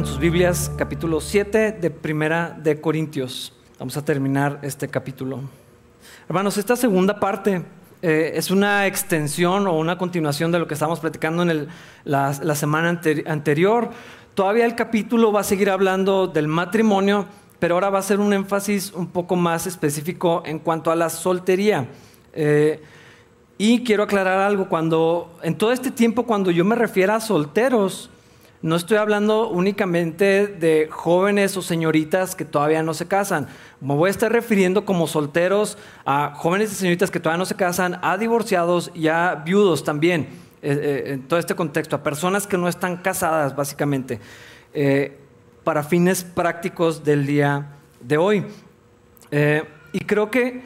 Abran sus Biblias, capítulo 7 de Primera de Corintios. Vamos a terminar este capítulo. Hermanos, esta segunda parte eh, es una extensión o una continuación de lo que estábamos platicando en la, semana anterior. Todavía el capítulo va a seguir hablando del matrimonio, pero ahora va a ser un énfasis un poco más específico en cuanto a la soltería. Eh, y quiero aclarar algo, cuando en todo este tiempo cuando yo me refiero a solteros, no estoy hablando únicamente de jóvenes o señoritas que todavía no se casan. Me voy a estar refiriendo como solteros a jóvenes y señoritas que todavía no se casan, a divorciados y a viudos también. Eh, eh, en todo este contexto, a personas que no están casadas, básicamente, eh, para fines prácticos del día de hoy. y creo que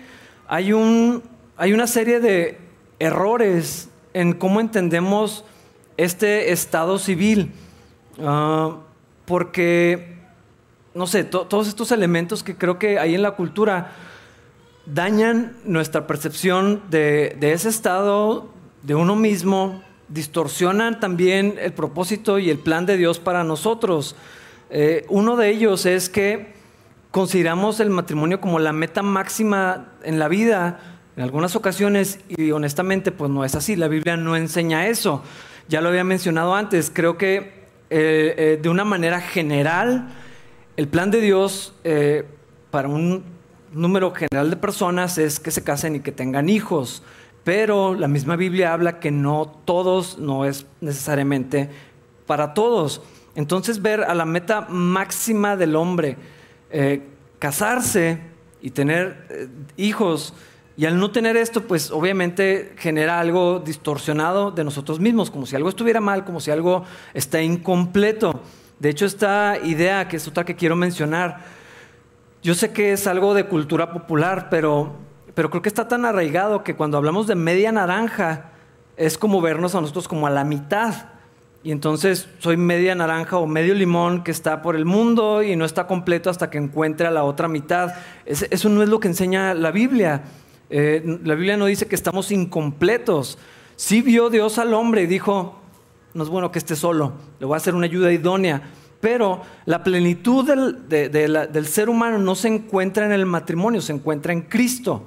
hay, un, hay una serie de errores en cómo entendemos este estado civil. Ah, porque, no sé, todos estos elementos que creo que hay en la cultura dañan nuestra percepción de, ese estado, de uno mismo, distorsionan también el propósito y el plan de Dios para nosotros. Eh, uno de ellos es que consideramos el matrimonio como la meta máxima en la vida en algunas ocasiones y honestamente pues no es así, la Biblia no enseña eso. Ya lo había mencionado antes, creo que eh, eh, de una manera general, el plan de Dios eh, para un número general de personas es que se casen y que tengan hijos, pero la misma Biblia habla que no todos, no es necesariamente para todos. Entonces ver a la meta máxima del hombre, casarse y tener hijos, y al no tener esto, pues obviamente genera algo distorsionado de nosotros mismos, como si algo estuviera mal, como si algo está incompleto. De hecho, esta idea, que es otra que quiero mencionar, yo sé que es algo de cultura popular, pero, pero creo que está tan arraigado que cuando hablamos de media naranja, es como vernos a nosotros como a la mitad. Y entonces soy media naranja o medio limón que está por el mundo y no está completo hasta que encuentre a la otra mitad. Eso no es lo que enseña la Biblia. Eh, la Biblia no dice que estamos incompletos. Sí vio Dios al hombre y dijo, no es bueno que esté solo, le voy a hacer una ayuda idónea. Pero la plenitud del, ser humano no se encuentra en el matrimonio, se encuentra en Cristo.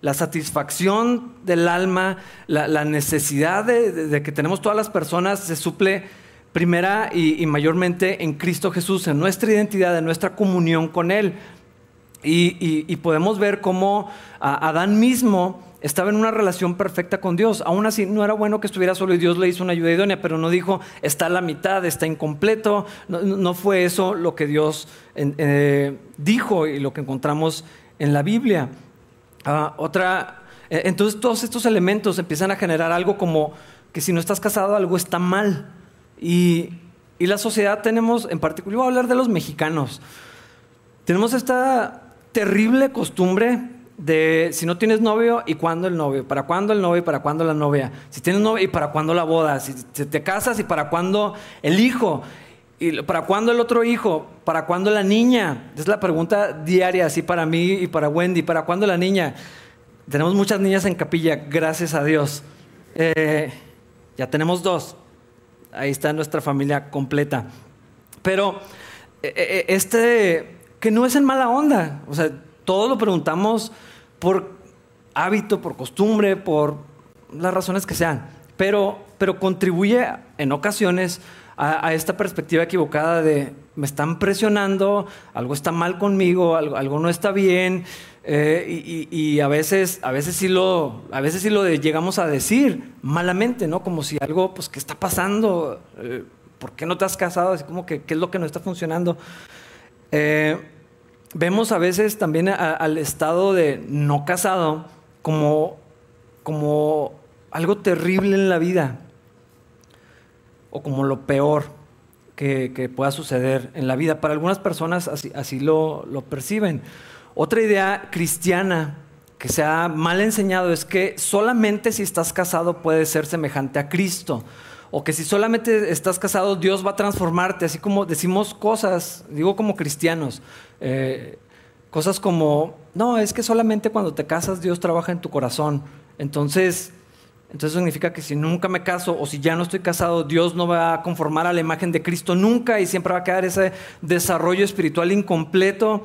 La satisfacción del alma, la, necesidad de, que tenemos todas las personas se suple primera y, mayormente en Cristo Jesús, en nuestra identidad, en nuestra comunión con Él. Y, podemos ver cómo Adán mismo estaba en una relación perfecta con Dios. Aún así, no era bueno que estuviera solo y Dios le hizo una ayuda idónea, pero no dijo, está a la mitad, está incompleto. No, fue eso lo que Dios eh, dijo y lo que encontramos en la Biblia. Ah, otra, eh, entonces todos estos elementos empiezan a generar algo como que si no estás casado algo está mal. Y, y la sociedad tenemos, en particular, voy a hablar de los mexicanos, tenemos esta terrible costumbre de si no tienes novio y cuándo el novio, para cuándo el novio y para cuándo la novia, si tienes novio y para cuándo la boda, si te casas y para cuándo el hijo, y para cuándo el otro hijo, para cuándo la niña. Es la pregunta diaria, así para mí y para Wendy, para cuándo la niña. Tenemos muchas niñas en capilla, gracias a Dios. Eh, ya tenemos dos. Ahí está nuestra familia completa. Pero eh, eh, este que no es en mala onda. O sea, todo lo preguntamos por hábito, por costumbre, por las razones que sean. Pero, pero contribuye en ocasiones a, esta perspectiva equivocada de me están presionando, algo está mal conmigo, algo, no está bien. Eh, y, a veces, a veces sí lo, a veces sí lo llegamos a decir malamente, ¿no? Como si algo, pues, ¿qué está pasando? Eh, ¿Por qué no te has casado? Así como que, ¿qué es lo que no está funcionando? Eh, vemos a veces también al estado de no casado como, como algo terrible en la vida o como lo peor que, pueda suceder en la vida. Para algunas personas así, lo, lo, perciben. Otra idea cristiana que se ha mal enseñado es que solamente si estás casado puedes ser semejante a Cristo o que si solamente estás casado, Dios va a transformarte, así como decimos cosas, digo como cristianos, eh, cosas como, no, es que solamente cuando te casas Dios trabaja en tu corazón. Entonces, entonces significa que si nunca me caso o si ya no estoy casado, Dios no va a conformar a la imagen de Cristo nunca y siempre va a quedar ese desarrollo espiritual incompleto.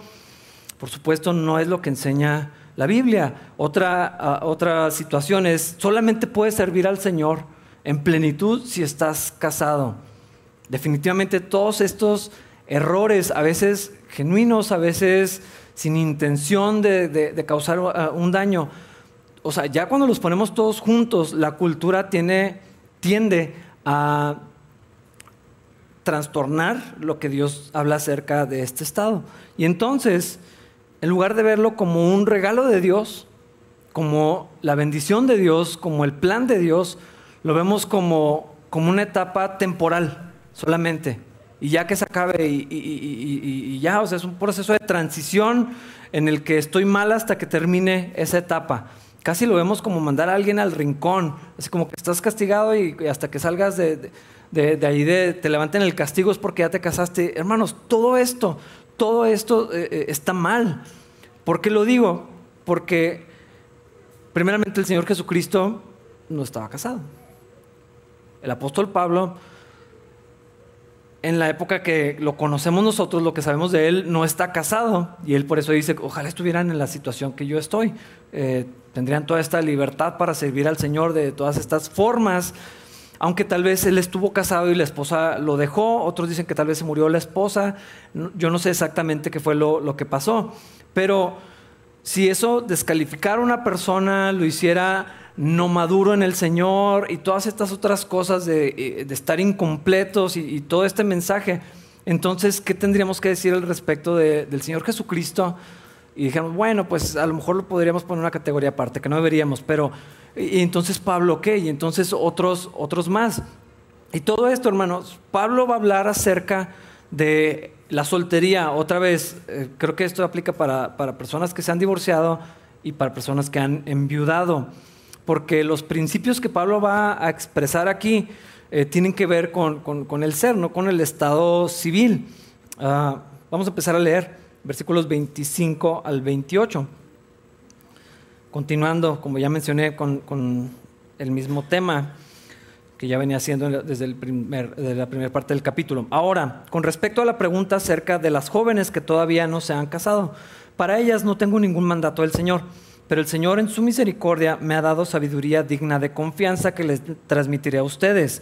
Por supuesto, no es lo que enseña la Biblia. Otra, ah, otra situación es, solamente puedes servir al Señor en plenitud si estás casado. Definitivamente todos estos errores, a veces genuinos, a veces sin intención de, causar uh, un daño. O sea, ya cuando los ponemos todos juntos, la cultura tiene, tiende a trastornar lo que Dios habla acerca de este estado. Y entonces, en lugar de verlo como un regalo de Dios, como la bendición de Dios, como el plan de Dios, lo vemos como, como una etapa temporal solamente y ya que se acabe y, ya, o sea, es un proceso de transición en el que estoy mal hasta que termine esa etapa. Casi lo vemos como mandar a alguien al rincón, así como que estás castigado y, hasta que salgas de, ahí, de, te levanten el castigo es porque ya te casaste. Hermanos, todo esto, todo esto eh, eh, está mal. ¿Por qué lo digo? Porque primeramente el Señor Jesucristo no estaba casado. El apóstol Pablo en la época que lo conocemos nosotros, lo que sabemos de él, no está casado. Y él por eso dice, ojalá estuvieran en la situación que yo estoy. Eh, tendrían toda esta libertad para servir al Señor de todas estas formas. Aunque tal vez él estuvo casado y la esposa lo dejó, otros dicen que tal vez se murió la esposa. Yo no sé exactamente qué fue lo, lo que pasó. Pero si eso descalificara a una persona, lo hiciera no maduro en el Señor y todas estas otras cosas de, eh, estar incompletos y, todo este mensaje. Entonces, ¿qué tendríamos que decir al respecto del Señor Jesucristo? Y dijimos, bueno, pues a lo mejor lo podríamos poner en una categoría aparte, que no deberíamos, pero y entonces Pablo, ¿qué? Y entonces otros, otros más. Y todo esto, hermanos, Pablo va a hablar acerca de la soltería. Otra vez, eh, creo que esto aplica para, para personas que se han divorciado y para personas que han enviudado porque los principios que Pablo va a expresar aquí eh, tienen que ver con, el ser, no con el estado civil. Ah, vamos a empezar a leer versículos 25 al 28. Continuando, como ya mencioné, con, el mismo tema que ya venía haciendo desde primer, la primera parte del capítulo. Ahora, con respecto a la pregunta acerca de las jóvenes que todavía no se han casado, para ellas no tengo ningún mandato del Señor pero el Señor en su misericordia me ha dado sabiduría digna de confianza que les transmitiré a ustedes.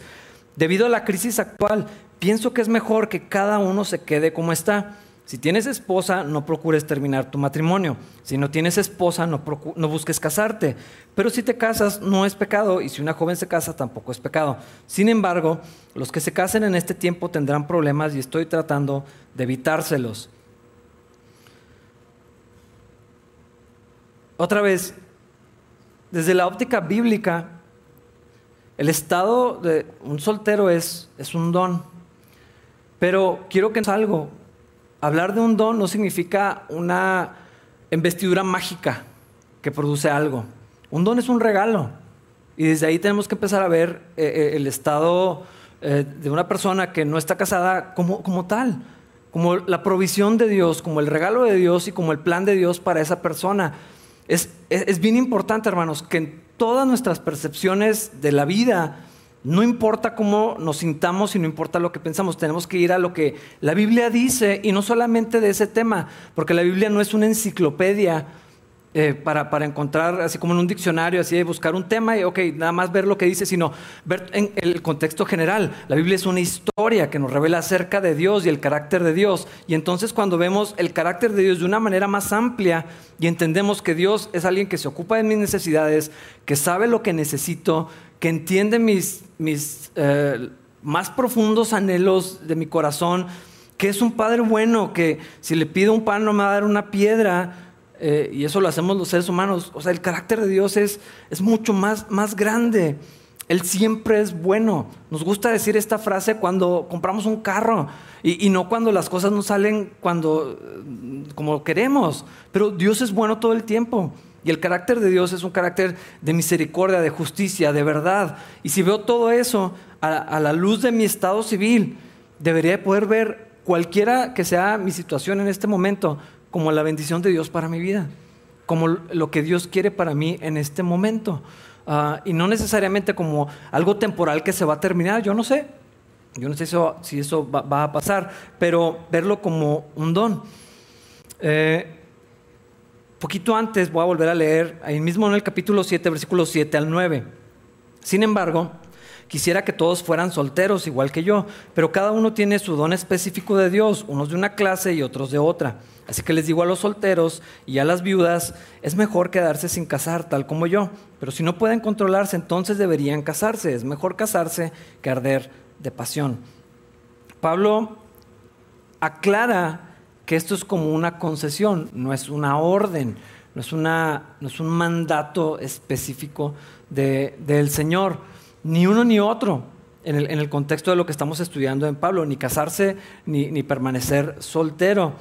Debido a la crisis actual, pienso que es mejor que cada uno se quede como está. Si tienes esposa, no procures terminar tu matrimonio. Si no tienes esposa, no, no, busques casarte. Pero si te casas, no es pecado. Y si una joven se casa, tampoco es pecado. Sin embargo, los que se casen en este tiempo tendrán problemas y estoy tratando de evitárselos. Otra vez, desde la óptica bíblica, el estado de un soltero es, es un don. Pero quiero que algo. Hablar de un don no significa una investidura mágica que produce algo. Un don es un regalo. Y desde ahí tenemos que empezar a ver eh, eh, el estado eh, de una persona que no está casada como, como tal, como la provisión de Dios, como el regalo de Dios y como el plan de Dios para esa persona. Es, bien importante, hermanos, que en todas nuestras percepciones de la vida, no importa cómo nos sintamos y no importa lo que pensamos, tenemos que ir a lo que la Biblia dice y no solamente de ese tema, porque la Biblia no es una enciclopedia eh, para, para, encontrar, así como en un diccionario, así de buscar un tema y, ok, nada más ver lo que dice, sino ver en el contexto general. La Biblia es una historia que nos revela acerca de Dios y el carácter de Dios. Y entonces cuando vemos el carácter de Dios de una manera más amplia y entendemos que Dios es alguien que se ocupa de mis necesidades, que sabe lo que necesito, que entiende mis, mis eh, más profundos anhelos de mi corazón, que es un Padre bueno, que si le pido un pan no me va a dar una piedra, eh, y eso lo hacemos los seres humanos. O sea, el carácter de Dios es, es mucho más, más grande. Él siempre es bueno. Nos gusta decir esta frase cuando compramos un carro y, y, no cuando las cosas no salen cuando, como queremos. Pero Dios es bueno todo el tiempo. Y el carácter de Dios es un carácter de misericordia, de justicia, de verdad. Y si veo todo eso a, a la luz de mi estado civil, debería poder ver cualquiera que sea mi situación en este momento como la bendición de Dios para mi vida. como lo que Dios quiere para mí en este momento. Ah, y no necesariamente como algo temporal que se va a terminar, yo no sé. Yo no sé si eso va, a pasar, pero verlo como un don. Eh, poquito antes voy a volver a leer, ahí mismo en el capítulo 7, versículos 7 al 9. Sin embargo, quisiera que todos fueran solteros igual que yo, pero cada uno tiene su don específico de Dios, unos de una clase y otros de otra. Así que les digo a los solteros y a las viudas, es mejor quedarse sin casar, tal como yo. Pero si no pueden controlarse, entonces deberían casarse. Es mejor casarse que arder de pasión. Pablo aclara que esto es como una concesión, no es una orden, no es, una, no es un mandato específico del Señor, ni uno ni otro. En el, contexto de lo que estamos estudiando en Pablo, ni casarse ni, ni permanecer soltero.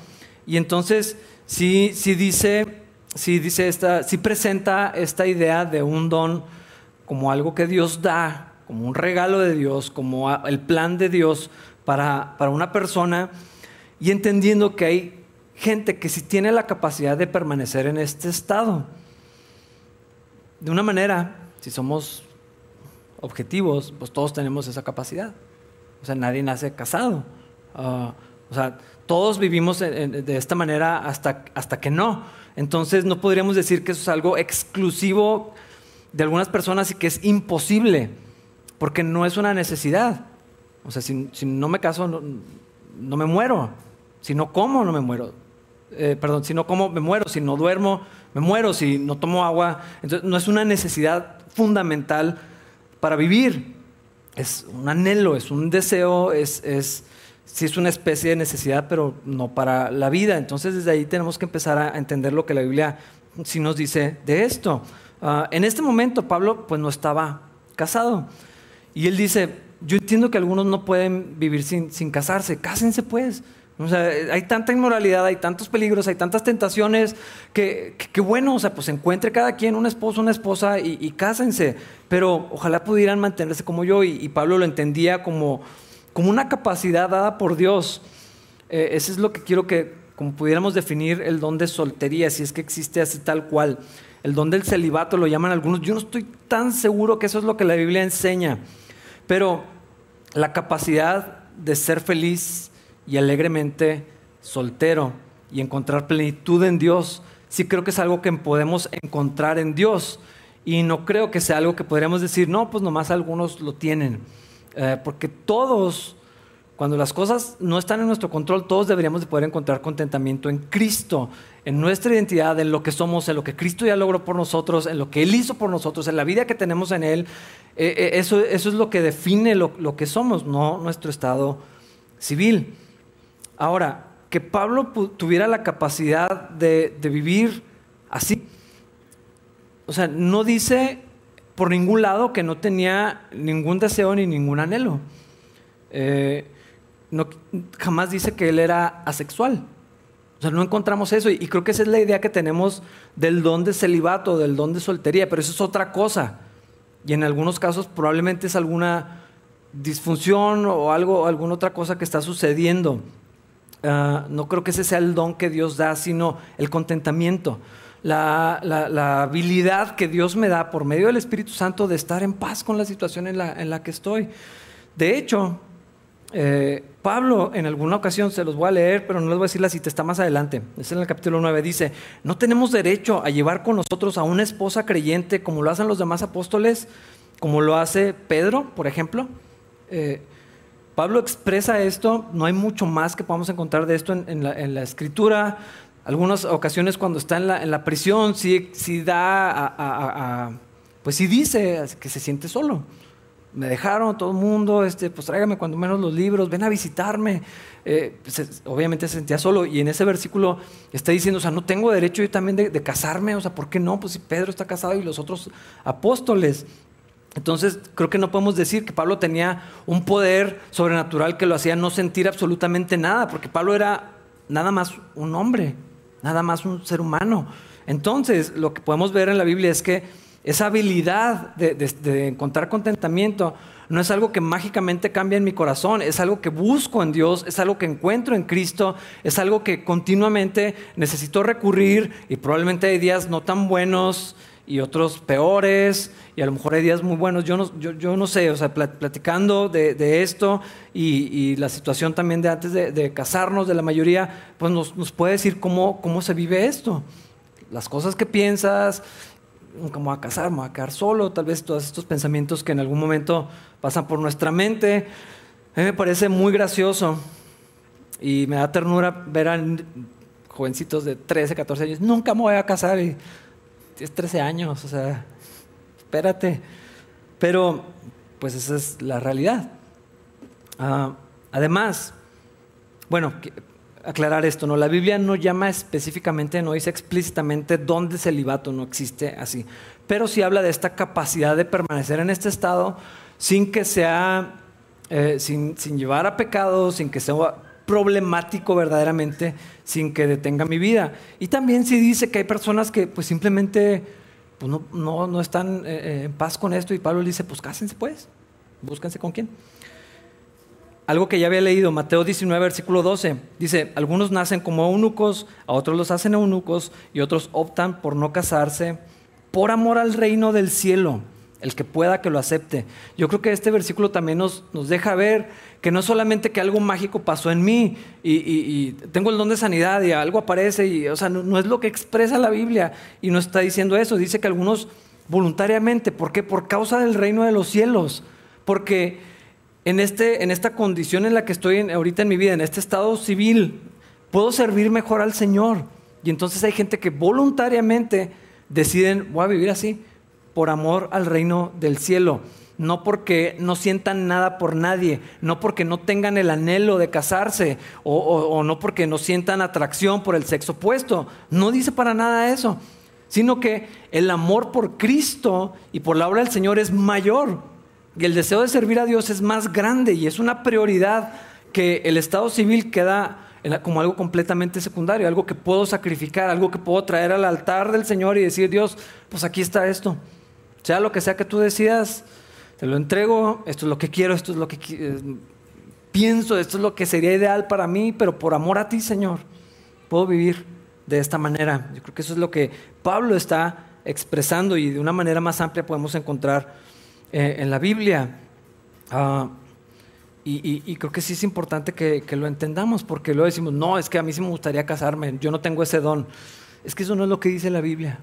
Y entonces sí, sí dice, sí dice esta, sí presenta esta idea de un don como algo que Dios da, como un regalo de Dios, como el plan de Dios para, para una persona, y entendiendo que hay gente que sí tiene la capacidad de permanecer en este estado. De una manera, si somos objetivos, pues todos tenemos esa capacidad. O sea, nadie nace casado. Ah, o sea, todos vivimos de esta manera hasta, hasta que no. Entonces no podríamos decir que eso es algo exclusivo de algunas personas y que es imposible, porque no es una necesidad. O sea, si, no me caso, no, me muero. Si no como, no me muero. Eh, perdón, si no como, me muero. Si no duermo, me muero. Si no tomo agua, entonces no es una necesidad fundamental para vivir. Es un anhelo, es un deseo, es, es es una especie de necesidad, pero no para la vida. Entonces desde ahí tenemos que empezar a entender lo que la Biblia sí nos dice de esto. Ah, en este momento Pablo pues no estaba casado y él dice, yo entiendo que algunos no pueden vivir sin, sin casarse, cásense pues. O sea, hay tanta inmoralidad, hay tantos peligros, hay tantas tentaciones, que, que, bueno, o sea, pues encuentre cada quien un esposo, una esposa y, cásense. Pero ojalá pudieran mantenerse como yo y Pablo lo entendía como, como una capacidad dada por Dios. Eh, eso es lo que quiero que, como pudiéramos definir el don de soltería, si es que existe así tal cual. El don del celibato lo llaman algunos. Yo no estoy tan seguro que eso es lo que la Biblia enseña. Pero la capacidad de ser feliz y alegremente soltero y encontrar plenitud en Dios, sí creo que es algo que podemos encontrar en Dios. Y no creo que sea algo que podríamos decir, no, pues nomás algunos lo tienen. Eh, porque todos, cuando las cosas no están en nuestro control, todos deberíamos de poder encontrar contentamiento en Cristo, en nuestra identidad, en lo que somos, en lo que Cristo ya logró por nosotros, en lo que Él hizo por nosotros, en la vida que tenemos en Él. Eh, eh, eso, eso, es lo que define lo, que somos, no nuestro estado civil. Ahora, que Pablo tuviera la capacidad de, vivir así, o sea, no dice por ningún lado que no tenía ningún deseo ni ningún anhelo. Eh, no, jamás dice que él era asexual. O sea, no encontramos eso y, creo que esa es la idea que tenemos del don de celibato, del don de soltería, pero eso es otra cosa. Y en algunos casos probablemente es alguna disfunción o algo, alguna otra cosa que está sucediendo. Ah, no creo que ese sea el don que Dios da, sino el contentamiento la, habilidad que Dios me da por medio del Espíritu Santo de estar en paz con la situación en la, que estoy. De hecho, eh, Pablo en alguna ocasión, se los voy a leer, pero no les voy a decir la cita, está más adelante, es en el capítulo 9, dice, no tenemos derecho a llevar con nosotros a una esposa creyente como lo hacen los demás apóstoles, como lo hace Pedro, por ejemplo. Eh, Pablo expresa esto, no hay mucho más que podamos encontrar de esto en, la, escritura, algunas ocasiones cuando está en la, prisión, sí, da a, pues sí dice que se siente solo. Me dejaron todo el mundo, este, pues tráigame cuando menos los libros, ven a visitarme. Eh, obviamente se sentía solo y en ese versículo está diciendo, o sea, no tengo derecho yo también de, de casarme, o sea, ¿por qué no? Pues si Pedro está casado y los otros apóstoles. Entonces, creo que no podemos decir que Pablo tenía un poder sobrenatural que lo hacía no sentir absolutamente nada, porque Pablo era nada más un hombre, nada más un ser humano. Entonces, lo que podemos ver en la Biblia es que esa habilidad de, encontrar contentamiento no es algo que mágicamente cambia en mi corazón, es algo que busco en Dios, es algo que encuentro en Cristo, es algo que continuamente necesito recurrir y probablemente hay días no tan buenos y otros peores y a lo mejor hay días muy buenos. Yo no, yo, no sé, o sea, platicando de, esto y, la situación también de antes de, casarnos, de la mayoría, pues nos, nos puede decir cómo, cómo se vive esto. Las cosas que piensas, nunca me voy a casar, me voy a quedar solo, tal vez todos estos pensamientos que en algún momento pasan por nuestra mente. A mí me parece muy gracioso y me da ternura ver a jovencitos de 13, 14 años, nunca me voy a casar y tienes 13 años, o sea, espérate. Pero, pues esa es la realidad. Ah, además, bueno, aclarar esto, ¿no? La Biblia no llama específicamente, no dice explícitamente dónde el celibato no existe así, pero sí habla de esta capacidad de permanecer en este estado sin que sea, eh, sin, llevar a pecado, sin que sea problemático verdaderamente, sin que detenga mi vida. Y también sí dice que hay personas que pues simplemente pues, no, no, están eh, eh, en paz con esto y Pablo le dice, pues cásense pues, búsquense con quién. Algo que ya había leído, Mateo 19, versículo 12, dice, algunos nacen como eunucos, a otros los hacen eunucos y otros optan por no casarse por amor al reino del cielo, el que pueda que lo acepte. Yo creo que este versículo también nos, nos deja ver que no solamente que algo mágico pasó en mí y, tengo el don de sanidad y algo aparece, y, o sea, no, es lo que expresa la Biblia y no está diciendo eso, dice que algunos voluntariamente, ¿por qué? Por causa del reino de los cielos, porque en, este, en esta condición en la que estoy ahorita en mi vida, en este estado civil, puedo servir mejor al Señor. Y entonces hay gente que voluntariamente deciden, voy a vivir así, por amor al reino del cielo. No porque no sientan nada por nadie, no porque no tengan el anhelo de casarse o, no porque no sientan atracción por el sexo opuesto. No dice para nada eso, sino que el amor por Cristo y por la obra del Señor es mayor. Y el deseo de servir a Dios es más grande y es una prioridad que el estado civil queda como algo completamente secundario, algo que puedo sacrificar, algo que puedo traer al altar del Señor y decir, Dios, pues aquí está esto. Sea lo que sea que tú decidas, te lo entrego, esto es lo que quiero, esto es lo que eh, pienso, esto es lo que sería ideal para mí, pero por amor a ti, Señor, puedo vivir de esta manera. Yo creo que eso es lo que Pablo está expresando y de una manera más amplia podemos encontrar eh, en la Biblia. Ah, y, creo que sí es importante que, lo entendamos, porque luego decimos, no, es que a mí sí me gustaría casarme, yo no tengo ese don. Es que eso no es lo que dice la Biblia.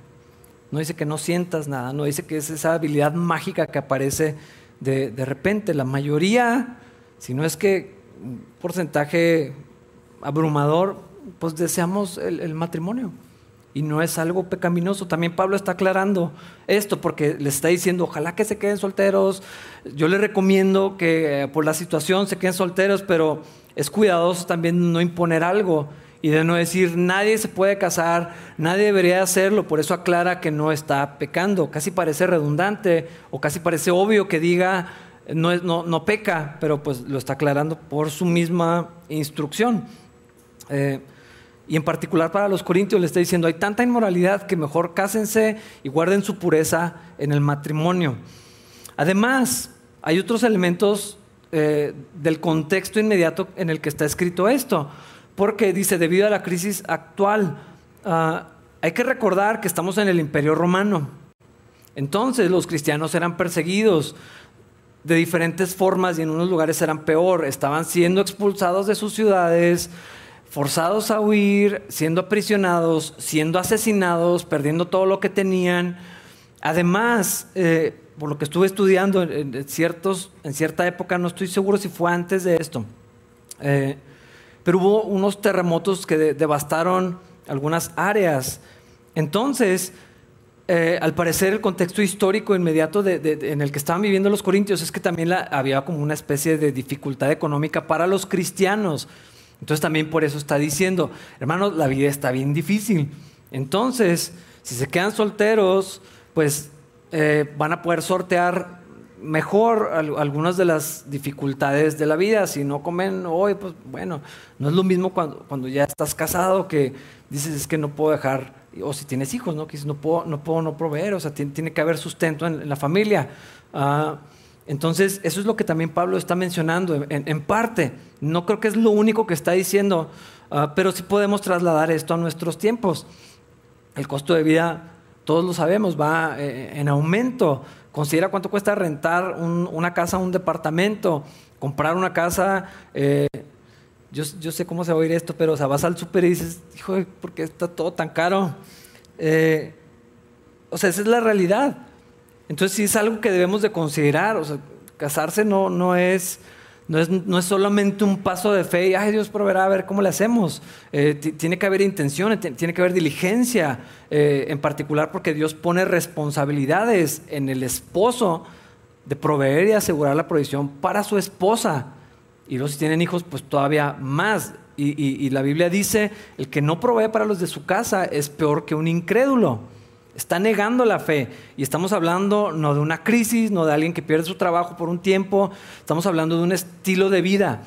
No dice que no sientas nada, no dice que es esa habilidad mágica que aparece de, repente. La mayoría, si no es que porcentaje abrumador, pues deseamos el matrimonio y no es algo pecaminoso. También Pablo está aclarando esto porque le está diciendo, ojalá que se queden solteros. Yo les recomiendo que eh, por la situación se queden solteros, pero es cuidadoso también no imponer algo y de no decir, nadie se puede casar, nadie debería hacerlo. Por eso aclara que no está pecando. Casi parece redundante o casi parece obvio que diga, no, no, no peca, pero pues lo está aclarando por su misma instrucción. Eh, y en particular para los corintios le está diciendo, hay tanta inmoralidad que mejor cásense y guarden su pureza en el matrimonio. Además, hay otros elementos eh, del contexto inmediato en el que está escrito esto, porque dice, debido a la crisis actual, ah, hay que recordar que estamos en el imperio romano. Entonces los cristianos eran perseguidos de diferentes formas y en unos lugares eran peor, estaban siendo expulsados de sus ciudades, forzados a huir, siendo aprisionados, siendo asesinados, perdiendo todo lo que tenían. Además, eh, por lo que estuve estudiando en, ciertos, en cierta época, no estoy seguro si fue antes de esto, eh, pero hubo unos terremotos que devastaron algunas áreas. Entonces, eh, al parecer el contexto histórico inmediato en el que estaban viviendo los corintios es que también había como una especie de dificultad económica para los cristianos. Entonces también por eso está diciendo, hermanos, la vida está bien difícil. Entonces, si se quedan solteros, pues eh, van a poder sortear mejor algunas de las dificultades de la vida. Si no comen hoy, pues bueno, no es lo mismo cuando, cuando ya estás casado que dices es que no puedo dejar o si tienes hijos, ¿no? Que no puedo no, puedo no proveer, o sea, tiene, que haber sustento en, la familia. Ah, entonces, eso es lo que también Pablo está mencionando, en, parte. No creo que es lo único que está diciendo, ah, pero sí podemos trasladar esto a nuestros tiempos. El costo de vida, todos lo sabemos, va eh, en aumento. Considera cuánto cuesta rentar una casa, un departamento, comprar una casa. Eh, yo, sé cómo se va a oír esto, pero o vas al súper y dices, hijo, ¿por qué está todo tan caro? Eh, o sea, esa es la realidad. Entonces sí es algo que debemos de considerar. O sea, casarse no, no, es, no, es, no es solamente un paso de fe y, ay, Dios proveerá a ver cómo le hacemos. Eh, tiene que haber intención, tiene que haber diligencia, eh, en particular porque Dios pone responsabilidades en el esposo de proveer y asegurar la provisión para su esposa. Y los si tienen hijos, pues todavía más. y la Biblia dice, el que no provee para los de su casa es peor que un incrédulo. Está negando la fe. Y estamos hablando no de una crisis, no de alguien que pierde su trabajo por un tiempo, estamos hablando de un estilo de vida.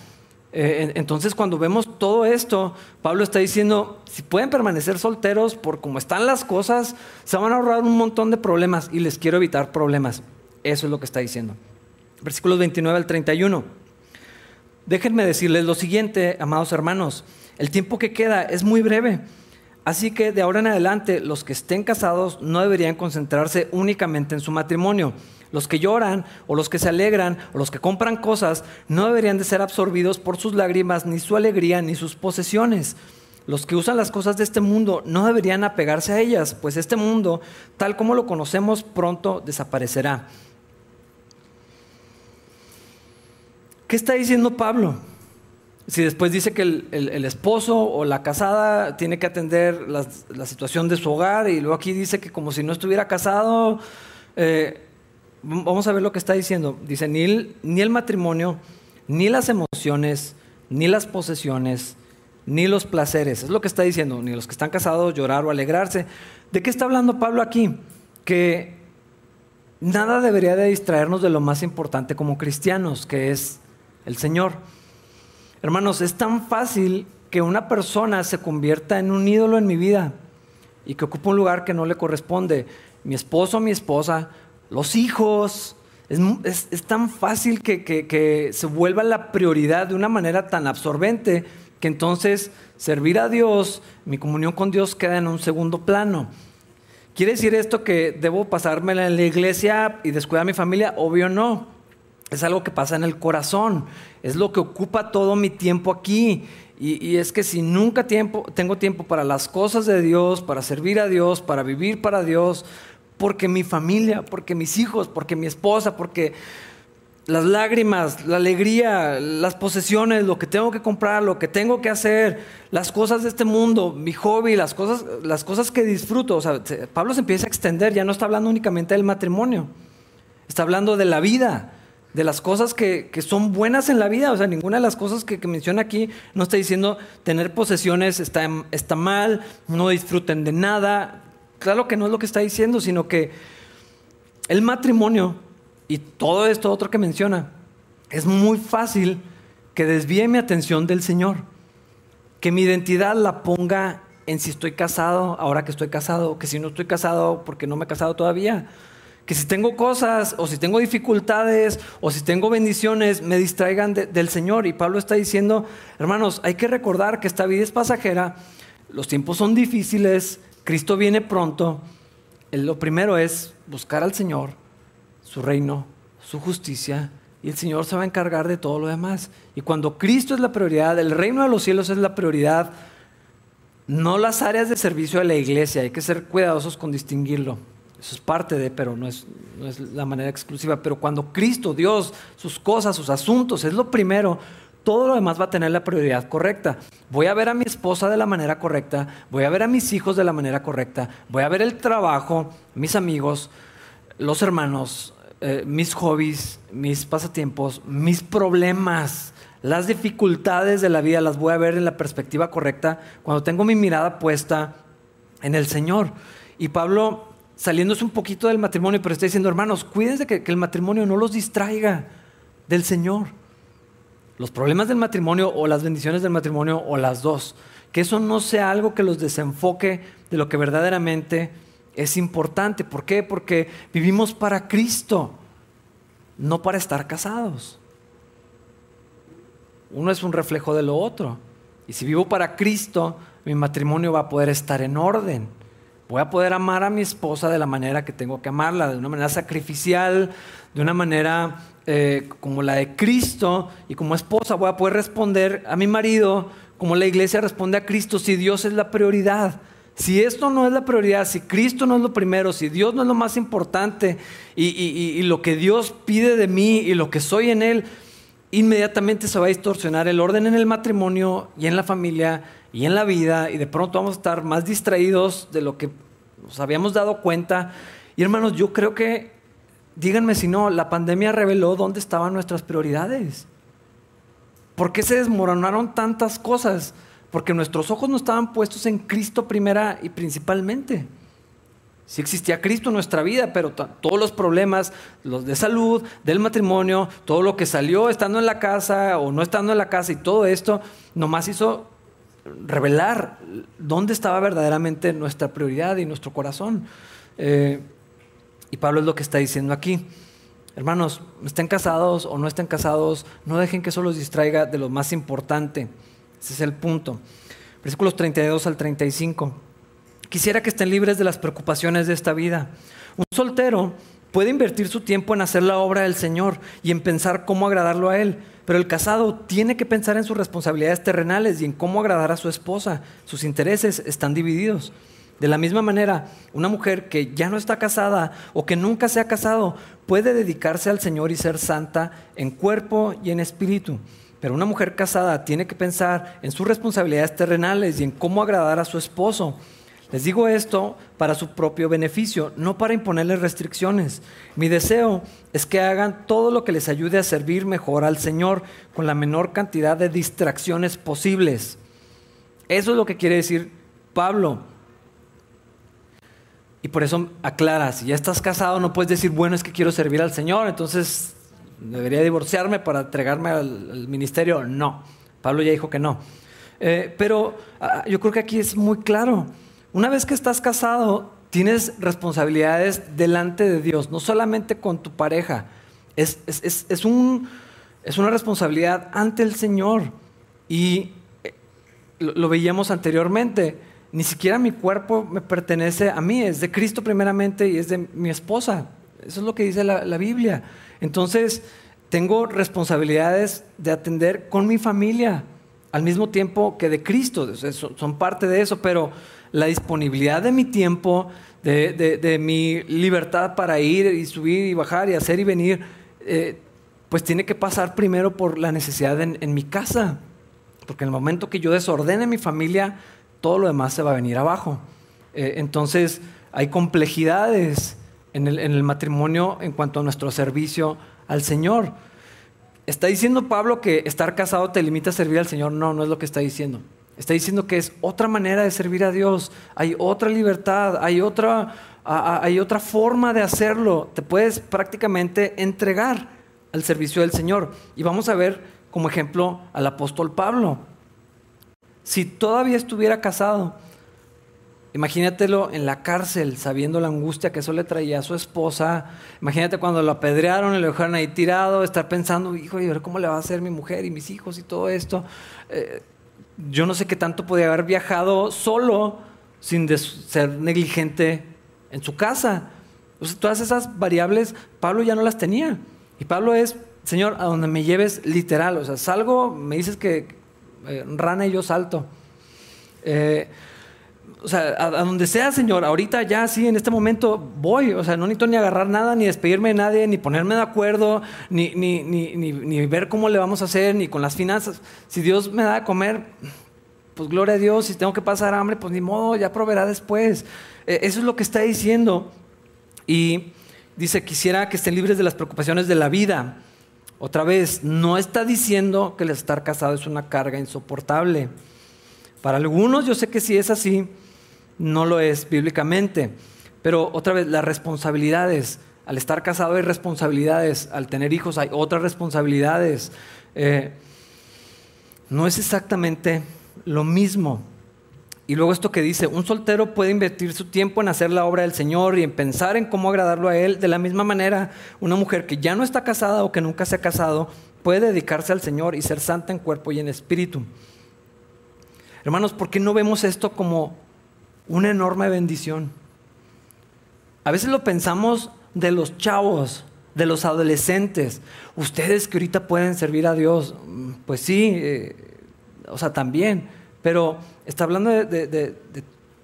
Eh, entonces cuando vemos todo esto, Pablo está diciendo, si pueden permanecer solteros por cómo están las cosas, se van a ahorrar un montón de problemas y les quiero evitar problemas. Eso es lo que está diciendo. Versículos 29 al 31. Déjenme decirles lo siguiente, amados hermanos, el tiempo que queda es muy breve. Así que de ahora en adelante los que estén casados no deberían concentrarse únicamente en su matrimonio. Los que lloran o los que se alegran o los que compran cosas no deberían de ser absorbidos por sus lágrimas, ni su alegría, ni sus posesiones. Los que usan las cosas de este mundo no deberían apegarse a ellas, pues este mundo, tal como lo conocemos, pronto desaparecerá. ¿Qué está diciendo Pablo? Si después dice que el, esposo o la casada tiene que atender la, situación de su hogar y luego aquí dice que como si no estuviera casado, eh, vamos a ver lo que está diciendo. Dice, ni el, ni el matrimonio, ni las emociones, ni las posesiones, ni los placeres. Es lo que está diciendo, ni los que están casados llorar o alegrarse. ¿De qué está hablando Pablo aquí? Que nada debería de distraernos de lo más importante como cristianos, que es el Señor. Hermanos, es tan fácil que una persona se convierta en un ídolo en mi vida y que ocupe un lugar que no le corresponde. Mi esposo, mi esposa, los hijos. Es, tan fácil que, que se vuelva la prioridad de una manera tan absorbente que entonces servir a Dios, mi comunión con Dios queda en un segundo plano. ¿Quiere decir esto que debo pasármela en la iglesia y descuidar a mi familia? Obvio no es algo que pasa en el corazón, es lo que ocupa todo mi tiempo aquí. Y, es que si nunca tiempo, tengo tiempo para las cosas de Dios, para servir a Dios, para vivir para Dios, porque mi familia, porque mis hijos, porque mi esposa, porque las lágrimas, la alegría, las posesiones, lo que tengo que comprar, lo que tengo que hacer, las cosas de este mundo, mi hobby, las cosas, las cosas que disfruto. O sea, Pablo se empieza a extender, ya no está hablando únicamente del matrimonio, está hablando de la vida de las cosas que, son buenas en la vida. O sea, ninguna de las cosas que, menciona aquí no está diciendo tener posesiones está, está mal, no disfruten de nada. Claro que no es lo que está diciendo, sino que el matrimonio y todo esto otro que menciona, es muy fácil que desvíe mi atención del Señor, que mi identidad la ponga en si estoy casado, ahora que estoy casado, que si no estoy casado porque no me he casado todavía que si tengo cosas o si tengo dificultades o si tengo bendiciones, me distraigan del Señor. Y Pablo está diciendo, hermanos, hay que recordar que esta vida es pasajera, los tiempos son difíciles, Cristo viene pronto. Lo primero es buscar al Señor, su reino, su justicia, y el Señor se va a encargar de todo lo demás. Y cuando Cristo es la prioridad, el reino de los cielos es la prioridad, no las áreas de servicio de la iglesia, hay que ser cuidadosos con distinguirlo. Eso es parte de, pero no es, no es la manera exclusiva. Pero cuando Cristo, Dios, sus cosas, sus asuntos, es lo primero, todo lo demás va a tener la prioridad correcta. Voy a ver a mi esposa de la manera correcta, voy a ver a mis hijos de la manera correcta, voy a ver el trabajo, mis amigos, los hermanos, eh, mis hobbies, mis pasatiempos, mis problemas, las dificultades de la vida, las voy a ver en la perspectiva correcta cuando tengo mi mirada puesta en el Señor. Y Pablo saliéndose un poquito del matrimonio, pero está diciendo, hermanos, cuídense que, que el matrimonio no los distraiga del Señor. Los problemas del matrimonio o las bendiciones del matrimonio o las dos. que eso no sea algo que los desenfoque de lo que verdaderamente es importante. ¿Por qué? Porque vivimos para Cristo, no para estar casados. Uno es un reflejo de lo otro. Y si vivo para Cristo, mi matrimonio va a poder estar en orden. Voy a poder amar a mi esposa de la manera que tengo que amarla, de una manera sacrificial, de una manera eh, como la de Cristo. Y como esposa voy a poder responder a mi marido como la iglesia responde a Cristo si Dios es la prioridad. Si esto no es la prioridad, si Cristo no es lo primero, si Dios no es lo más importante y, lo que Dios pide de mí y lo que soy en Él, inmediatamente se va a distorsionar el orden en el matrimonio y en la familia y en la vida y de pronto vamos a estar más distraídos de lo que nos habíamos dado cuenta. Y hermanos, yo creo que, díganme si no, la pandemia reveló dónde estaban nuestras prioridades. ¿Por qué se desmoronaron tantas cosas? Porque nuestros ojos no estaban puestos en Cristo primera y principalmente. Sí existía Cristo en nuestra vida, pero todos los problemas, los de salud, del matrimonio, todo lo que salió estando en la casa o no estando en la casa y todo esto, nomás hizo revelar dónde estaba verdaderamente nuestra prioridad y nuestro corazón. Eh, y Pablo es lo que está diciendo aquí. Hermanos, estén casados o no estén casados, no dejen que eso los distraiga de lo más importante. Ese es el punto. Versículos 32 al 35. Quisiera que estén libres de las preocupaciones de esta vida. Un soltero puede invertir su tiempo en hacer la obra del Señor y en pensar cómo agradarlo a Él, pero el casado tiene que pensar en sus responsabilidades terrenales y en cómo agradar a su esposa. Sus intereses están divididos. De la misma manera, una mujer que ya no está casada o que nunca se ha casado puede dedicarse al Señor y ser santa en cuerpo y en espíritu. Pero una mujer casada tiene que pensar en sus responsabilidades terrenales y en cómo agradar a su esposo. Les digo esto para su propio beneficio, no para imponerles restricciones. Mi deseo es que hagan todo lo que les ayude a servir mejor al Señor con la menor cantidad de distracciones posibles. Eso es lo que quiere decir Pablo. Y por eso aclara, si ya estás casado no puedes decir, bueno, es que quiero servir al Señor, entonces ¿Debería divorciarme para entregarme al, ministerio? No. Pablo ya dijo que no. Eh, pero ah, yo creo que aquí es muy claro. Una vez que estás casado, tienes responsabilidades delante de Dios, no solamente con tu pareja. Es, es, un, es una responsabilidad ante el Señor. Y eh, lo, veíamos anteriormente. Ni siquiera mi cuerpo me pertenece a mí, es de Cristo primeramente y es de mi esposa. Eso es lo que dice la, la Biblia. Entonces, tengo responsabilidades de atender con mi familia al mismo tiempo que de Cristo. Son parte de eso, pero la disponibilidad de mi tiempo, de, mi libertad para ir y subir y bajar y hacer y venir, eh, pues tiene que pasar primero por la necesidad en, mi casa. Porque en el momento que yo desordene mi familia, todo lo demás se va a venir abajo. Eh, entonces, hay complejidades en el, matrimonio en cuanto a nuestro servicio al Señor. ¿Está diciendo Pablo que estar casado te limita a servir al Señor? No, no es lo que está diciendo. Está diciendo que es otra manera de servir a Dios. Hay otra libertad, hay otra, hay otra forma de hacerlo. Te puedes prácticamente entregar al servicio del Señor. Y vamos a ver como ejemplo al apóstol Pablo. Si todavía estuviera casado, Imagínatelo en la cárcel, sabiendo la angustia que eso le traía a su esposa. Imagínate cuando lo apedrearon y lo dejaron ahí tirado, estar pensando, hijo, y ver cómo le va a hacer mi mujer y mis hijos y todo esto. Eh, yo no sé qué tanto podía haber viajado solo sin ser negligente en su casa. todas esas variables Pablo ya no las tenía. Y Pablo es, Señor, a donde me lleves literal. O sea, salgo, me dices que eh, rana y yo salto. Eh, o sea, a, donde sea, Señor, ahorita ya sí, en este momento voy, o sea, no necesito ni agarrar nada, ni despedirme de nadie, ni ponerme de acuerdo, ni, ni, ni, ni, ver cómo le vamos a hacer, ni con las finanzas. Si Dios me da a comer, pues gloria a Dios, si tengo que pasar hambre, pues ni modo, ya proveerá después. E, eso es lo que está diciendo. Y dice, quisiera que estén libres de las preocupaciones de la vida. Otra vez, no está diciendo que el estar casado es una carga insoportable. Para algunos yo sé que sí es así, no lo es bíblicamente. Pero otra vez, las responsabilidades, al estar casado hay responsabilidades, al tener hijos hay otras responsabilidades. Eh, no es exactamente lo mismo. y luego esto que dice, un soltero puede invertir su tiempo en hacer la obra del Señor y en pensar en cómo agradarlo a Él. De la misma manera, una mujer que ya no está casada o que nunca se ha casado puede dedicarse al Señor y ser santa en cuerpo y en espíritu. Hermanos, ¿por qué no vemos esto como una enorme bendición? A veces lo pensamos de los chavos, de los adolescentes. Ustedes que ahorita pueden servir a Dios, pues sí, eh, o sea, también. Pero está hablando de,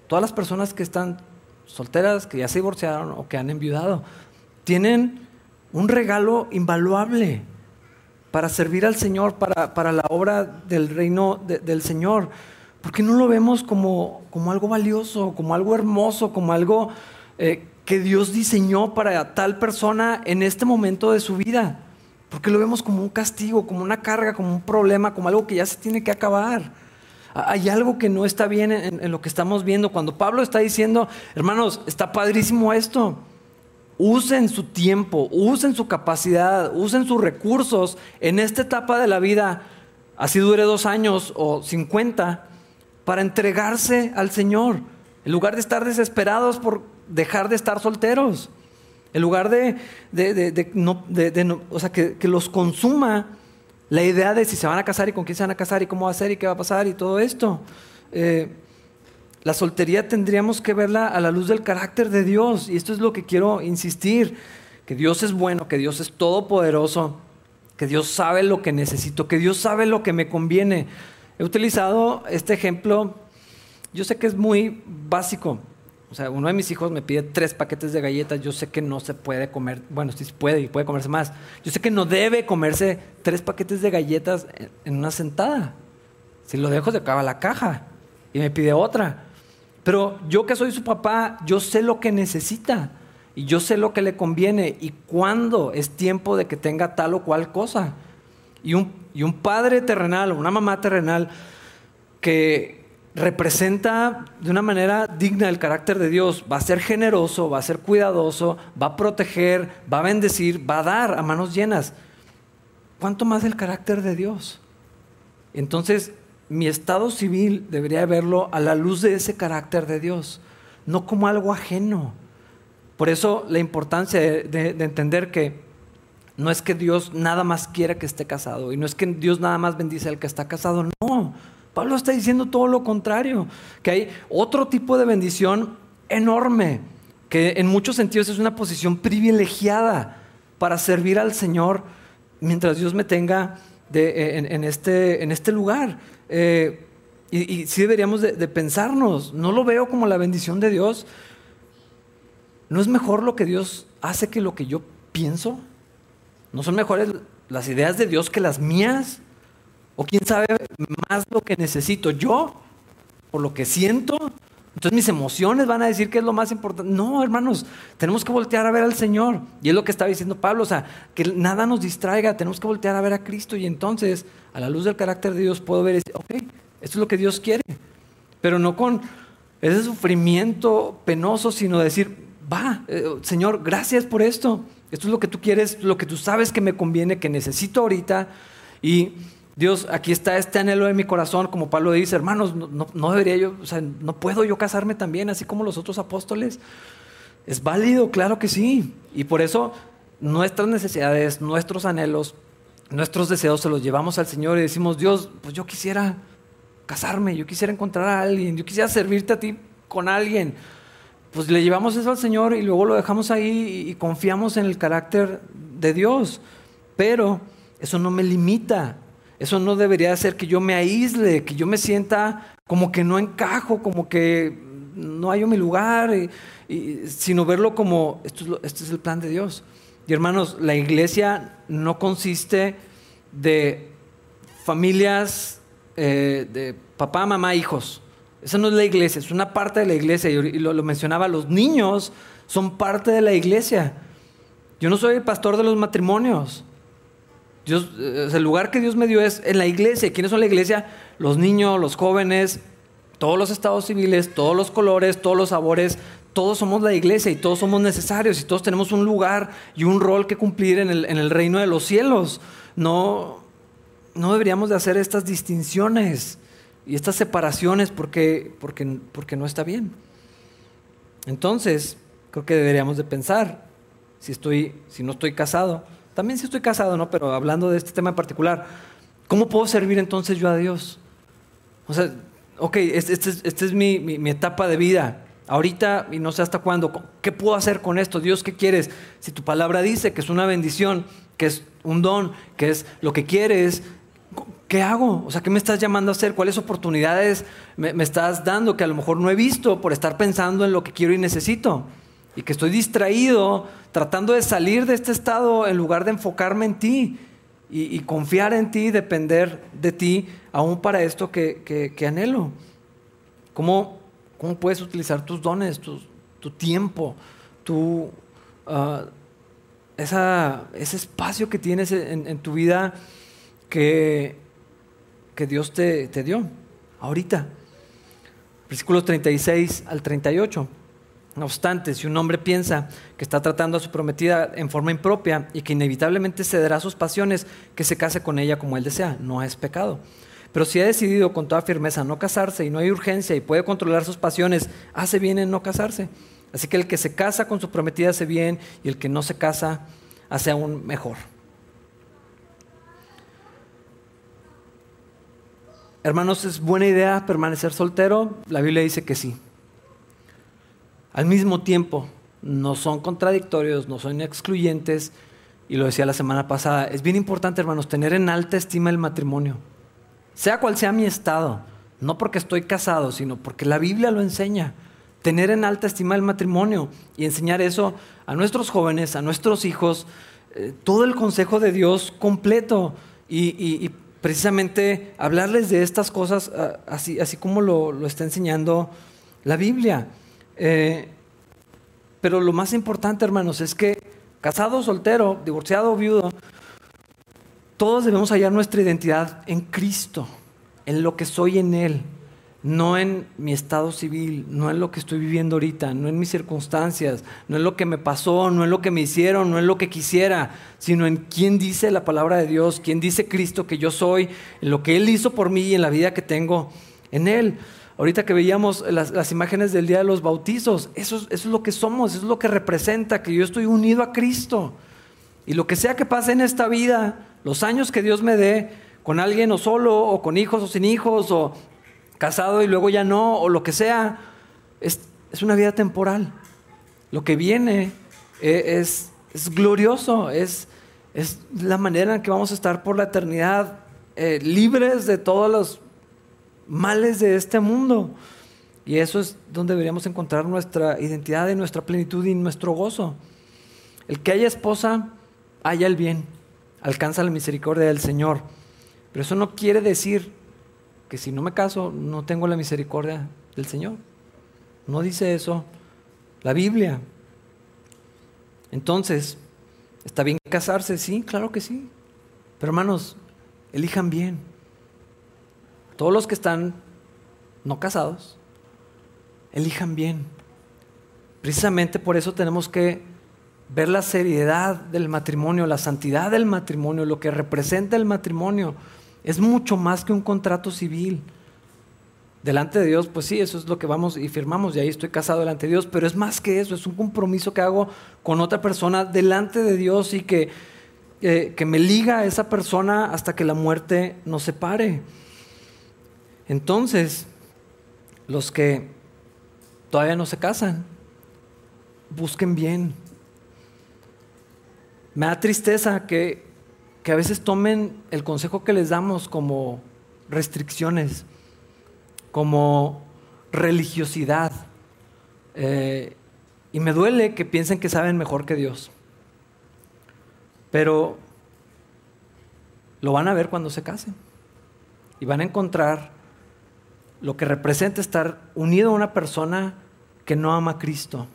todas las personas que están solteras, que ya se divorciaron o que han enviudado. Tienen un regalo invaluable para servir al Señor, para, la obra del reino del Señor. ¿Por qué no lo vemos como, como algo valioso, como algo hermoso, como algo eh, que Dios diseñó para tal persona en este momento de su vida? Porque lo vemos como un castigo, como una carga, como un problema, como algo que ya se tiene que acabar. Hay algo que no está bien en, lo que estamos viendo. Cuando Pablo está diciendo, hermanos, está padrísimo esto. Usen su tiempo, usen su capacidad, usen sus recursos en esta etapa de la vida, así dure dos años o cincuenta, para entregarse al Señor, en lugar de estar desesperados por dejar de estar solteros, en lugar de, no, o sea, que los consuma la idea de si se van a casar y con quién se van a casar y cómo va a ser y qué va a pasar y todo esto. Eh, la soltería tendríamos que verla a la luz del carácter de Dios y esto es lo que quiero insistir, que Dios es bueno, que Dios es todopoderoso, que Dios sabe lo que necesito, que Dios sabe lo que me conviene. He utilizado este ejemplo, yo sé que es muy básico, o sea, uno de mis hijos me pide tres paquetes de galletas. Yo sé que no se puede comer, bueno, sí se puede y puede comerse más. Yo sé que no debe comerse tres paquetes de galletas en una sentada. Si lo dejo, se acaba la caja y me pide otra. Pero yo que soy su papá, yo sé lo que necesita y yo sé lo que le conviene y cuándo es tiempo de que tenga tal o cual cosa. Y un, y un padre terrenal o una mamá terrenal que, representa de una manera digna el carácter de Dios. Va a ser generoso, va a ser cuidadoso, va a proteger, va a bendecir, va a dar a manos llenas. ¿Cuánto más el carácter de Dios? Entonces, mi estado civil debería verlo a la luz de ese carácter de Dios, no como algo ajeno. Por eso la importancia de, de entender que no es que Dios nada más quiera que esté casado y no es que Dios nada más bendice al que está casado, no. Pablo está diciendo todo lo contrario, que hay otro tipo de bendición enorme, que en muchos sentidos es una posición privilegiada para servir al Señor mientras Dios me tenga en, este, en, este, lugar. Eh, y, sí deberíamos de, de pensarnos, no lo veo como la bendición de Dios. ¿No es mejor lo que Dios hace que lo que yo pienso? ¿No son mejores las ideas de Dios que las mías? O quién sabe más lo que necesito yo, por lo que siento. Entonces mis emociones van a decir que es lo más importante. No, hermanos, tenemos que voltear a ver al Señor. Y es lo que estaba diciendo Pablo, o sea, que nada nos distraiga, tenemos que voltear a ver a Cristo y entonces, a la luz del carácter de Dios, puedo ver, ok, esto es lo que Dios quiere. Pero no con ese sufrimiento penoso, sino decir, va, eh, Señor, gracias por esto. Esto es lo que tú quieres, lo que tú sabes que me conviene, que necesito ahorita. Y Dios, aquí está este anhelo de mi corazón, como Pablo dice, hermanos, no, debería yo, o sea, no puedo yo casarme también, así como los otros apóstoles. Es válido, claro que sí. Y por eso nuestras necesidades, nuestros anhelos, nuestros deseos se los llevamos al Señor y decimos, Dios, pues yo quisiera casarme, yo quisiera encontrar a alguien, yo quisiera servirte a ti con alguien. Pues le llevamos eso al Señor y luego lo dejamos ahí y confiamos en el carácter de Dios. Pero eso no me limita eso no debería hacer que yo me aísle, que yo me sienta como que no encajo, como que no hay mi lugar, sino verlo como esto es, este es el plan de Dios. Y hermanos, la iglesia no consiste de familias eh, de papá, mamá, hijos. Esa no es la iglesia, es una parte de la iglesia. Y lo, lo mencionaba, los niños son parte de la iglesia. Yo no soy el pastor de los matrimonios. Dios, eh, el lugar que Dios me dio es en la iglesia. ¿Quiénes son la iglesia? Los niños, los jóvenes, todos los estados civiles, todos los colores, todos los sabores. Todos somos la iglesia y todos somos necesarios y todos tenemos un lugar y un rol que cumplir en el, en el reino de los cielos. No, no deberíamos de hacer estas distinciones. Y estas separaciones porque, porque, porque no está bien. Entonces, creo que deberíamos de pensar, si, estoy, si no estoy casado, también si estoy casado, ¿no? Pero hablando de este tema en particular, ¿cómo puedo servir entonces yo a Dios? O sea, ok, esta este, es mi, mi, etapa de vida. Ahorita, y no sé hasta cuándo, ¿qué puedo hacer con esto? Dios, ¿qué quieres? Si tu palabra dice que es una bendición, que es un don, que es lo que quieres, ¿qué hago? O sea, ¿qué me estás llamando a hacer? ¿Cuáles oportunidades me, estás dando que a lo mejor no he visto por estar pensando en lo que quiero y necesito? Y que estoy distraído tratando de salir de este estado en lugar de enfocarme en ti y, confiar en ti, depender de ti, aún para esto que, anhelo. ¿Cómo, ¿Cómo, puedes utilizar tus dones, tu, tiempo, tu, uh, esa, ese espacio que tienes en, tu vida que, que Dios te, te dio ahorita? Versículos 36 al 38. No obstante, si un hombre piensa que está tratando a su prometida en forma impropia y que inevitablemente cederá a sus pasiones, que se case con ella como él desea, no es pecado. Pero si ha decidido con toda firmeza no casarse y no hay urgencia y puede controlar sus pasiones, hace bien en no casarse. Así que el que se casa con su prometida hace bien y el que no se casa hace aún mejor. Hermanos, ¿es buena idea permanecer soltero? La Biblia dice que sí. Al mismo tiempo, no son contradictorios, no son excluyentes, y lo decía la semana pasada, es bien importante, hermanos, tener en alta estima el matrimonio, sea cual sea mi estado, no porque estoy casado, sino porque la Biblia lo enseña. Tener en alta estima el matrimonio y enseñar eso a nuestros jóvenes, a nuestros hijos, eh, todo el consejo de Dios completo y, precisamente hablarles de estas cosas ah, así, así como lo, lo está enseñando la Biblia. Eh, pero lo más importante, hermanos, es que casado, soltero, divorciado, viudo, todos debemos hallar nuestra identidad en Cristo, en lo que soy en Él, no en mi estado civil, no en lo que estoy viviendo ahorita, no en mis circunstancias, no en lo que me pasó, no en lo que me hicieron, no en lo que quisiera, sino en quién dice la palabra de Dios, quién dice Cristo que yo soy, en lo que Él hizo por mí y en la vida que tengo en Él. Ahorita que veíamos las, imágenes del día de los bautizos, eso, es lo que somos, eso es lo que representa, que yo estoy unido a Cristo. Y lo que sea que pase en esta vida, los años que Dios me dé, con alguien o solo, o con hijos o sin hijos, o casado y luego ya no, o lo que sea, es, una vida temporal. Lo que viene eh, es, glorioso, es, la manera en que vamos a estar por la eternidad eh, libres de todos los males de este mundo. Y eso es donde deberíamos encontrar nuestra identidad y nuestra plenitud y nuestro gozo. El que haya esposa, haya el bien, alcanza la misericordia del Señor. Pero eso no quiere decir que si no me caso, no tengo la misericordia del Señor. No dice eso la Biblia. Entonces, ¿está bien casarse? Sí, claro que sí. Pero hermanos, elijan bien todos los que están no casados, elijan bien. Precisamente por eso tenemos que ver la seriedad del matrimonio, la santidad del matrimonio, lo que representa el matrimonio. Es mucho más que un contrato civil. Delante de Dios, pues sí, eso es lo que vamos y firmamos, y ahí estoy casado delante de Dios, pero es más que eso, es un compromiso que hago con otra persona delante de Dios y que, eh, que me liga a esa persona hasta que la muerte nos separe. Entonces, los que todavía no se casan, busquen bien. Me da tristeza que, a veces tomen el consejo que les damos como restricciones, como religiosidad. Eh, y me duele que piensen que saben mejor que Dios. Pero lo van a ver cuando se casen. Y van a encontrar lo que representa estar unido a una persona que no ama a Cristo.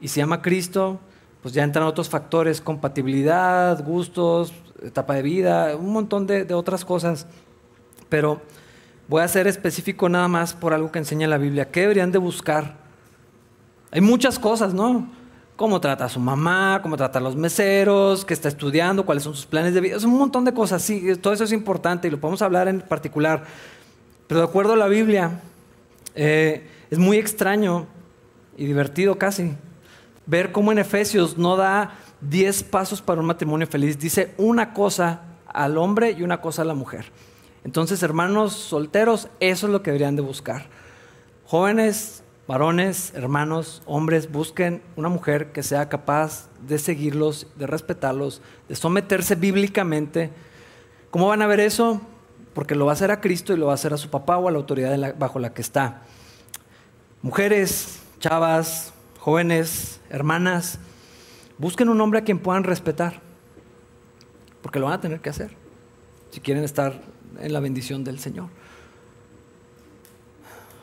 Y si ama a Cristo, pues ya entran otros factores, compatibilidad, gustos, etapa de vida, un montón de, otras cosas. Pero voy a ser específico nada más por algo que enseña la Biblia. ¿Qué deberían de buscar? Hay muchas cosas, ¿no? cómo trata a su mamá, cómo trata a los meseros, qué está estudiando, cuáles son sus planes de vida. Es un montón de cosas, sí, todo eso es importante y lo podemos hablar en particular. Pero de acuerdo a la Biblia, eh, es muy extraño y divertido casi ver cómo en Efesios no da 10 pasos para un matrimonio feliz. Dice una cosa al hombre y una cosa a la mujer. Entonces, hermanos solteros, eso es lo que deberían de buscar. Jóvenes, varones, hermanos, hombres, busquen una mujer que sea capaz de seguirlos, de respetarlos, de someterse bíblicamente. ¿Cómo van a ver eso? Porque lo va a hacer a Cristo y lo va a hacer a su papá o a la autoridad bajo la que está. Mujeres, chavas, jóvenes, hermanas, busquen un hombre a quien puedan respetar, porque lo van a tener que hacer si quieren estar en la bendición del Señor.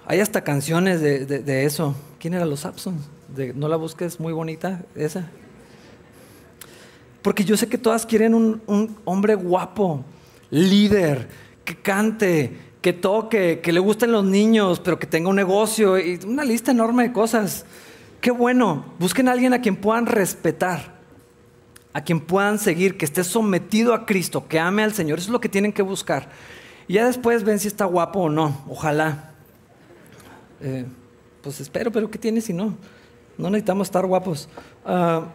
Hay hasta canciones de, eso. ¿Quién era los Absons? No la busques, muy bonita esa. Porque yo sé que todas quieren un hombre guapo, líder, que cante, que toque, que le gusten los niños, pero que tenga un negocio y una lista enorme de cosas. Qué bueno, busquen a alguien a quien puedan respetar, a quien puedan seguir, que esté sometido a Cristo, que ame al Señor. Eso es lo que tienen que buscar. Y ya después ven si está guapo o no, ojalá. Eh, pues espero, pero ¿qué tiene si no? No necesitamos estar guapos. Ah,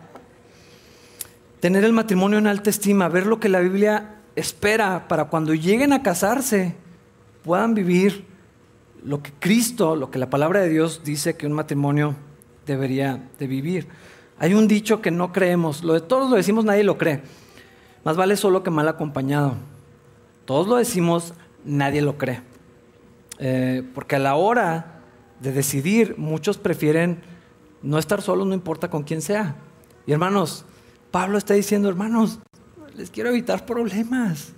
tener el matrimonio en alta estima, ver lo que la Biblia espera para cuando lleguen a casarse puedan vivir lo que Cristo, lo que la palabra de Dios dice que un matrimonio debería de vivir. Hay un dicho que no creemos, lo de todos lo decimos, nadie lo cree. Más vale solo que mal acompañado. Todos lo decimos, nadie lo cree. Eh, porque a la hora de decidir, muchos prefieren no estar solos, no importa con quién sea. Y hermanos, Pablo está diciendo, hermanos, les quiero evitar problemas.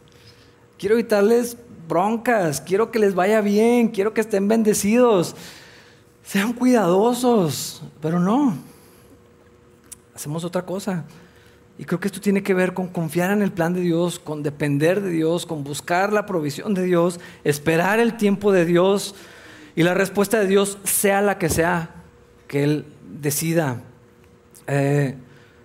Quiero evitarles broncas, quiero que les vaya bien, quiero que estén bendecidos. Sean cuidadosos, pero no. Hacemos otra cosa. Y creo que esto tiene que ver con confiar en el plan de Dios, con depender de Dios, con buscar la provisión de Dios, esperar el tiempo de Dios y la respuesta de Dios sea la que sea, que Él decida. Eh,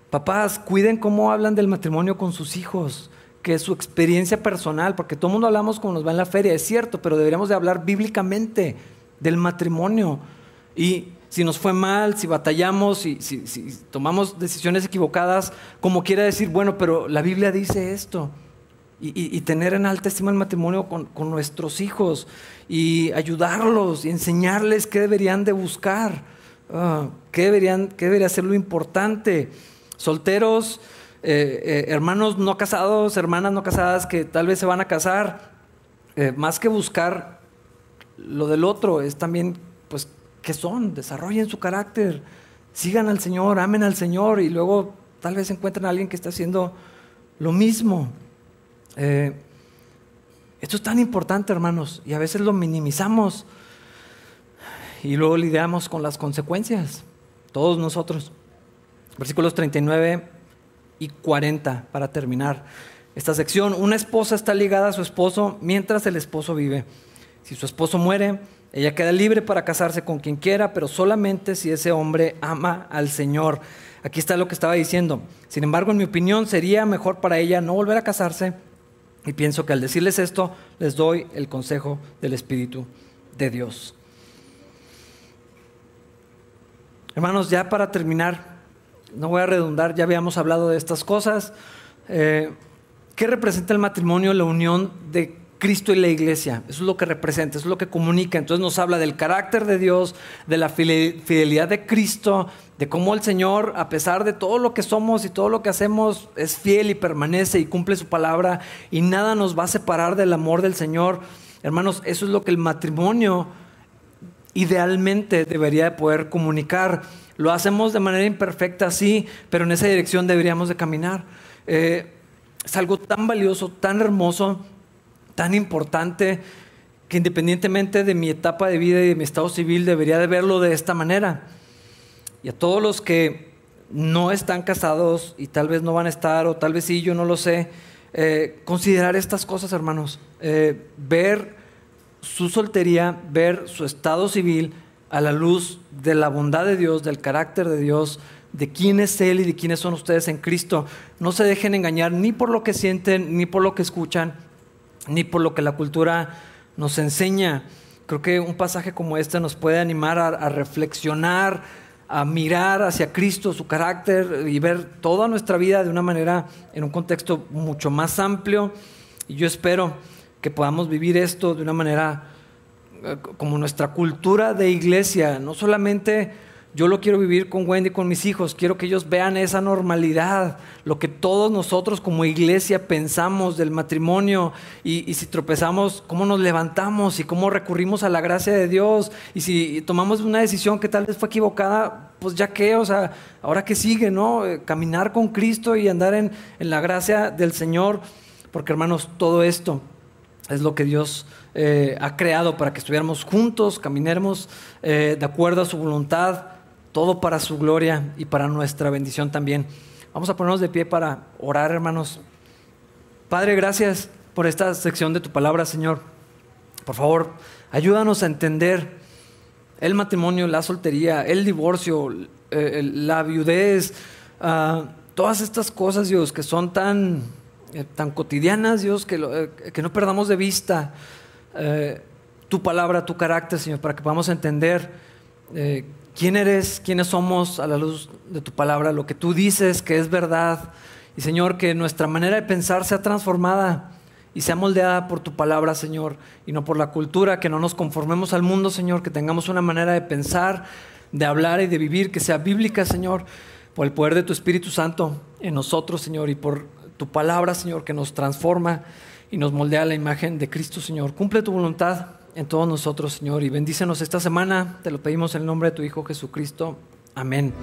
papás, cuiden cómo hablan del matrimonio con sus hijos que es su experiencia personal, porque todo el mundo hablamos como nos va en la feria, es cierto, pero deberíamos de hablar bíblicamente del matrimonio. Y si nos fue mal, si batallamos, si, si, tomamos decisiones equivocadas, como quiera decir, bueno, pero la Biblia dice esto. Y, tener en alta estima el matrimonio con, nuestros hijos y ayudarlos y enseñarles qué deberían de buscar, ah, qué, deberían, qué debería ser lo importante. Solteros, eh, eh, hermanos no casados, hermanas no casadas que tal vez se van a casar, eh, más que buscar lo del otro, es también, pues, ¿qué son? Desarrollen su carácter, sigan al Señor, amen al Señor y luego tal vez encuentren a alguien que está haciendo lo mismo. esto es tan importante, hermanos, y a veces lo minimizamos y luego lidiamos con las consecuencias, todos nosotros. Versículos 39 y 40 para terminar esta sección. Una esposa está ligada a su esposo mientras el esposo vive. Si su esposo muere, ella queda libre para casarse con quien quiera, pero solamente si ese hombre ama al Señor. Aquí está lo que estaba diciendo. Sin embargo, en mi opinión, sería mejor para ella no volver a casarse. Y pienso que al decirles esto, les doy el consejo del Espíritu de Dios. Hermanos, ya para terminar, no voy a redundar, ya habíamos hablado de estas cosas. Eh, ¿Qué representa el matrimonio? La unión de Cristo y la iglesia. Eso es lo que representa, eso es lo que comunica. Entonces nos habla del carácter de Dios, de la fidelidad de Cristo, de cómo el Señor, a pesar de todo lo que somos y todo lo que hacemos, es fiel y permanece y cumple su palabra y nada nos va a separar del amor del Señor. Hermanos, eso es lo que el matrimonio idealmente debería de poder comunicar. Lo hacemos de manera imperfecta, sí, pero en esa dirección deberíamos de caminar. Eh, es algo tan valioso, tan hermoso, tan importante, que independientemente de mi etapa de vida y de mi estado civil, debería de verlo de esta manera. Y a todos los que no están casados y tal vez no van a estar, o tal vez sí, yo no lo sé, eh, considerar estas cosas, hermanos. Eh, ver su soltería, ver su estado civil, a la luz de la bondad de Dios, del carácter de Dios, de quién es Él y de quiénes son ustedes en Cristo. No se dejen engañar ni por lo que sienten, ni por lo que escuchan, ni por lo que la cultura nos enseña. Creo que un pasaje como este nos puede animar a, reflexionar, a mirar hacia Cristo, su carácter y ver toda nuestra vida de una manera, en un contexto mucho más amplio. Y yo espero que podamos vivir esto de una manera eh, como nuestra cultura de iglesia, no solamente yo lo quiero vivir con Wendy, con mis hijos. Quiero que ellos vean esa normalidad, lo que todos nosotros como iglesia pensamos del matrimonio y, si tropezamos, cómo nos levantamos y cómo recurrimos a la gracia de Dios. Y si tomamos una decisión que tal vez fue equivocada, pues ya qué, o sea, ahora que sigue, ¿no? Eh, caminar con Cristo y andar en, la gracia del Señor. Porque hermanos, todo esto es lo que Dios eh, ha creado para que estuviéramos juntos, caminemos eh, de acuerdo a su voluntad todo para su gloria y para nuestra bendición también. Vamos a ponernos de pie para orar, hermanos. Padre, gracias por esta sección de tu palabra, Señor. Por favor, ayúdanos a entender el matrimonio, la soltería, el divorcio, eh, la viudez, ah, todas estas cosas, Dios, que son tan, eh, tan cotidianas, Dios, que, eh, que, no perdamos de vista tu palabra, tu carácter, Señor, para que podamos entender quién eres, quiénes somos a la luz de tu palabra, lo que tú dices que es verdad. Y Señor, que nuestra manera de pensar sea transformada y sea moldeada por tu palabra, Señor, y no por la cultura, que no nos conformemos al mundo, Señor, que tengamos una manera de pensar, de hablar y de vivir que sea bíblica, Señor, por el poder de tu Espíritu Santo en nosotros, Señor, y por tu palabra, Señor, que nos transforma y nos moldea la imagen de Cristo, Señor. Cumple tu voluntad en todos nosotros, Señor, y bendícenos esta semana. Te lo pedimos en el nombre de tu Hijo Jesucristo. Amén.